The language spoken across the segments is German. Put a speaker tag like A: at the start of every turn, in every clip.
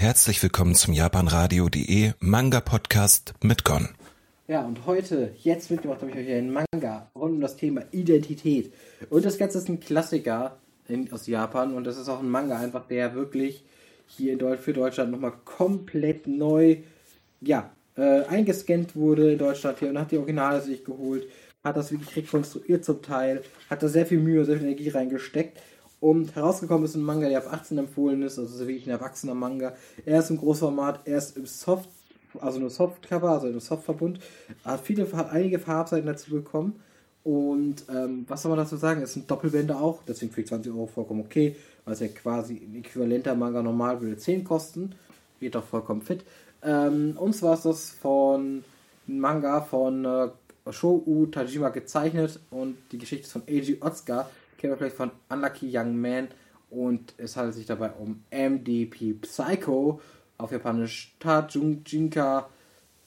A: Herzlich willkommen zum japanradio.de Manga Podcast mit Gon.
B: Ja, und heute, jetzt mitgebracht habe ich euch einen Manga rund um das Thema Identität. Und das Ganze ist ein Klassiker in, aus Japan und das ist auch ein Manga einfach, der wirklich hier in Deutsch, für Deutschland nochmal komplett neu, ja, äh, eingescannt wurde in Deutschland hier und hat die Originale sich geholt, hat das wirklich rekonstruiert zum Teil, hat da sehr viel Mühe, sehr viel Energie reingesteckt und herausgekommen ist ein Manga, der ab 18 empfohlen ist, also wirklich ein erwachsener Manga. Er ist im Großformat, er ist im Soft, also nur Softcover, also im Softverbund. Hat viele, hat einige Farbseiten dazu bekommen. Und ähm, was soll man dazu sagen? Es sind Doppelbände auch, deswegen für 20 Euro vollkommen okay, weil es ja quasi ein äquivalenter Manga normal würde 10 kosten. Geht doch vollkommen fit. Ähm, und zwar ist das von Manga von äh, Shou Tajima gezeichnet und die Geschichte ist von Eiji Otsuka kennen wir vielleicht von Unlucky Young Man und es handelt sich dabei um MDP Psycho, auf Japanisch Tajung Jinka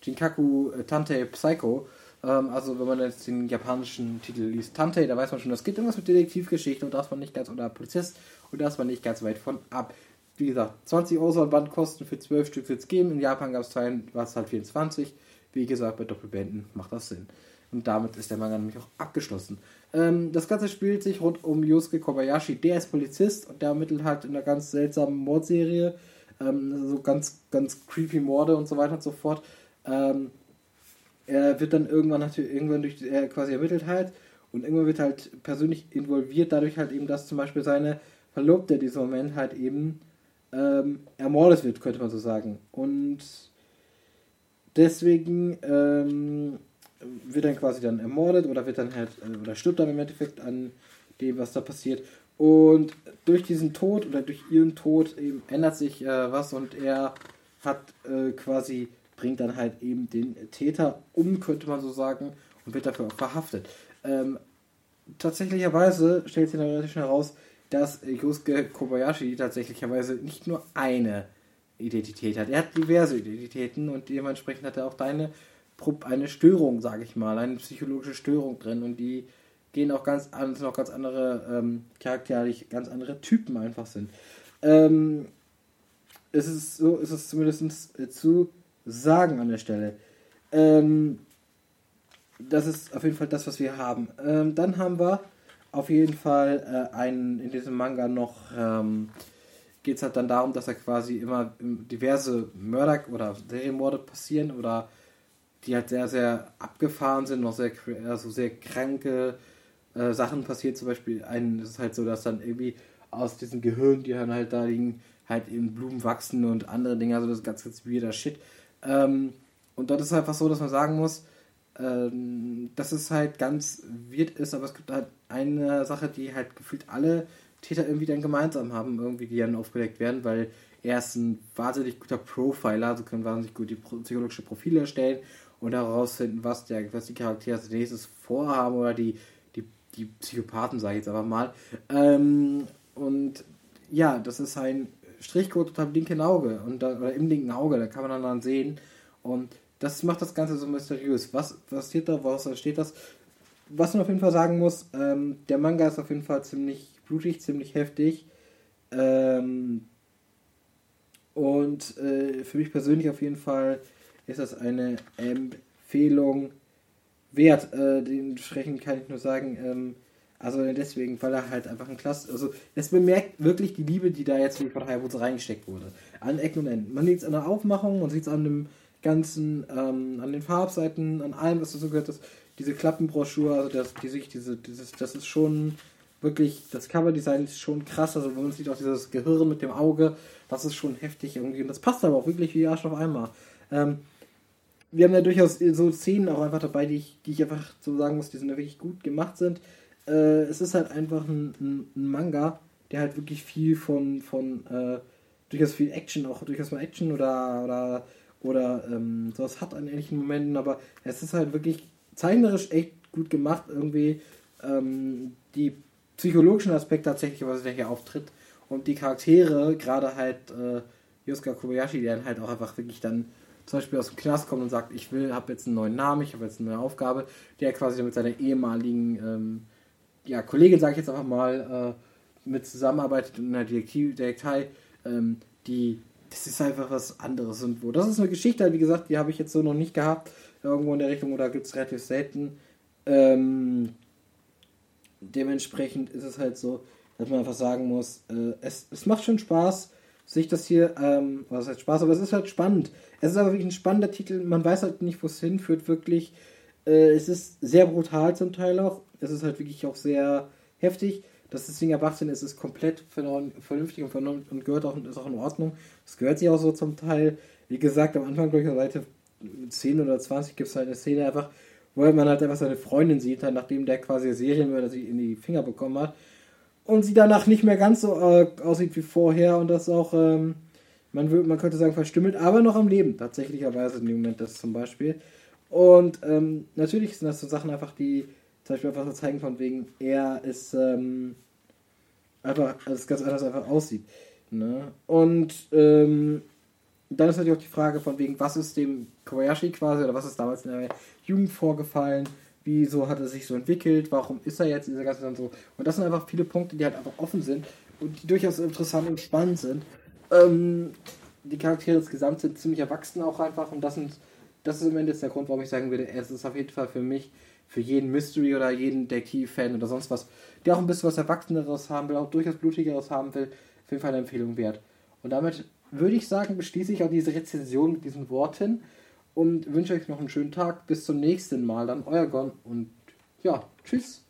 B: Jinkaku äh, Tante Psycho. Ähm, also wenn man jetzt den japanischen Titel liest, Tante, da weiß man schon, das geht irgendwas mit Detektivgeschichte und da ist man nicht ganz, oder Polizist, und da ist man nicht ganz weit von ab. Wie gesagt, 20 Euro soll Band kosten, für 12 Stück wird es geben. In Japan gab es zwei, war es halt 24. Wie gesagt, bei Doppelbänden macht das Sinn. Und damit ist der Manga nämlich auch abgeschlossen. Ähm, das Ganze spielt sich rund um Yosuke Kobayashi. Der ist Polizist und der ermittelt halt in einer ganz seltsamen Mordserie. Ähm, so ganz, ganz creepy Morde und so weiter und so fort. Ähm, er wird dann irgendwann natürlich irgendwann durch er quasi ermittelt halt und irgendwann wird halt persönlich involviert, dadurch halt eben, dass zum Beispiel seine Verlobte in diesem Moment halt eben ähm, ermordet wird, könnte man so sagen. Und deswegen ähm, wird dann quasi dann ermordet oder wird dann halt, äh, oder stirbt dann im Endeffekt an dem, was da passiert. Und durch diesen Tod oder durch ihren Tod eben ändert sich äh, was und er hat äh, quasi, bringt dann halt eben den Täter um, könnte man so sagen, und wird dafür auch verhaftet. Ähm, tatsächlicherweise stellt sich dann relativ schnell heraus, dass Yosuke Kobayashi tatsächlicherweise nicht nur eine Identität hat. Er hat diverse Identitäten und dementsprechend hat er auch deine eine Störung, sage ich mal, eine psychologische Störung drin und die gehen auch ganz an, sind auch ganz andere ähm, charakterlich, ganz andere Typen einfach sind. Ähm, es ist so, ist es zumindest zu sagen an der Stelle. Ähm, das ist auf jeden Fall das, was wir haben. Ähm, dann haben wir auf jeden Fall äh, einen in diesem Manga noch ähm, geht es halt dann darum, dass er quasi immer diverse Mörder oder Serienmorde passieren oder die halt sehr, sehr abgefahren sind, noch sehr, also sehr kranke äh, Sachen passiert. Zum Beispiel, ein, es ist halt so, dass dann irgendwie aus diesem Gehirn, die dann halt da liegen, halt eben Blumen wachsen und andere Dinge, also das ist ganz, ganz weirder Shit. Ähm, und dort ist es einfach so, dass man sagen muss, ähm, dass es halt ganz weird ist, aber es gibt halt eine Sache, die halt gefühlt alle Täter irgendwie dann gemeinsam haben, irgendwie, die dann aufgedeckt werden, weil er ist ein wahnsinnig guter Profiler, also kann wahnsinnig gut die psychologische Profile erstellen und herausfinden, was, der, was die Charaktere als nächstes vorhaben oder die, die, die Psychopathen, sage ich jetzt aber mal. Ähm, und ja, das ist ein Strichcode unter dem linken Auge und da, oder im linken Auge, da kann man dann sehen. Und das macht das Ganze so mysteriös. Was passiert da, was steht das? Was man auf jeden Fall sagen muss, ähm, der Manga ist auf jeden Fall ziemlich blutig, ziemlich heftig. Ähm, und äh, für mich persönlich auf jeden Fall ist das eine Empfehlung wert. Äh, dementsprechend kann ich nur sagen, ähm, also deswegen, weil er halt einfach ein Klasse, also es bemerkt wirklich die Liebe, die da jetzt Partei Hayabusa reingesteckt wurde. An Ecken und Enden. Man sieht es an der Aufmachung, man sieht es an dem ganzen, ähm, an den Farbseiten, an allem, was dazu gehört. Das, diese Klappenbroschur, also das, die sich, diese, dieses, das ist schon wirklich, das Coverdesign ist schon krass. Also man sieht auch dieses Gehirn mit dem Auge, das ist schon heftig irgendwie. Und das passt aber auch wirklich wie Arsch auf einmal. Ähm, wir haben ja durchaus so Szenen auch einfach dabei, die ich, die ich einfach so sagen muss, die sind ja wirklich gut gemacht sind. Äh, es ist halt einfach ein, ein, ein, Manga, der halt wirklich viel von, von äh, durchaus viel Action, auch durchaus mal Action oder, oder, oder ähm, sowas hat an ähnlichen Momenten, aber es ist halt wirklich zeichnerisch echt gut gemacht, irgendwie ähm, die psychologischen Aspekte tatsächlich, was der hier auftritt und die Charaktere, gerade halt äh, Yosuke Kobayashi, der halt auch einfach wirklich dann zum Beispiel aus dem Knast kommt und sagt, ich will, habe jetzt einen neuen Namen, ich habe jetzt eine neue Aufgabe, der quasi mit seiner ehemaligen ähm, ja, Kollegin, sage ich jetzt einfach mal, äh, mit zusammenarbeitet in einer Detektei, ähm, die das ist einfach was anderes irgendwo. Das ist eine Geschichte, wie gesagt, die habe ich jetzt so noch nicht gehabt, irgendwo in der Richtung, oder gibt es relativ selten. Ähm, dementsprechend ist es halt so, dass man einfach sagen muss, äh, es, es macht schon Spaß, sich das hier, ähm, was heißt Spaß, aber es ist halt spannend. Es ist aber wirklich ein spannender Titel, man weiß halt nicht, wo es hinführt, wirklich. Äh, es ist sehr brutal zum Teil auch, es ist halt wirklich auch sehr heftig. Dass das Ding erwachsen ist, ist komplett vernünftig und, und gehört auch, ist auch in Ordnung. Das gehört sich auch so zum Teil. Wie gesagt, am Anfang, glaube ich, Seite 10 oder 20 gibt es halt eine Szene einfach, wo man halt einfach seine Freundin sieht, halt, nachdem der quasi Serienmörder sie in die Finger bekommen hat und sie danach nicht mehr ganz so äh, aussieht wie vorher und das auch, ähm, man, will, man könnte sagen, verstümmelt, aber noch am Leben, tatsächlicherweise in dem Moment das zum Beispiel. Und ähm, natürlich sind das so Sachen einfach, die zum Beispiel einfach so zeigen, von wegen, er ist ähm, einfach, also ganz anders einfach aussieht. Ne? Und ähm, dann ist natürlich auch die Frage von wegen, was ist dem Kobayashi quasi oder was ist damals in der Jugend vorgefallen? Wieso hat er sich so entwickelt, warum ist er jetzt dieser ganze und so. Und das sind einfach viele Punkte, die halt einfach offen sind und die durchaus interessant und spannend sind. Ähm, die Charaktere insgesamt sind ziemlich erwachsen auch einfach und das, sind, das ist im Endeffekt der Grund, warum ich sagen würde, es ist auf jeden Fall für mich, für jeden Mystery oder jeden Detektiv-Fan oder sonst was, der auch ein bisschen was Erwachseneres haben will, auch durchaus Blutigeres haben will, auf jeden Fall eine Empfehlung wert. Und damit würde ich sagen, beschließe ich auch diese Rezension mit diesen Worten und wünsche euch noch einen schönen Tag. Bis zum nächsten Mal. Dann euer Gon und ja, tschüss.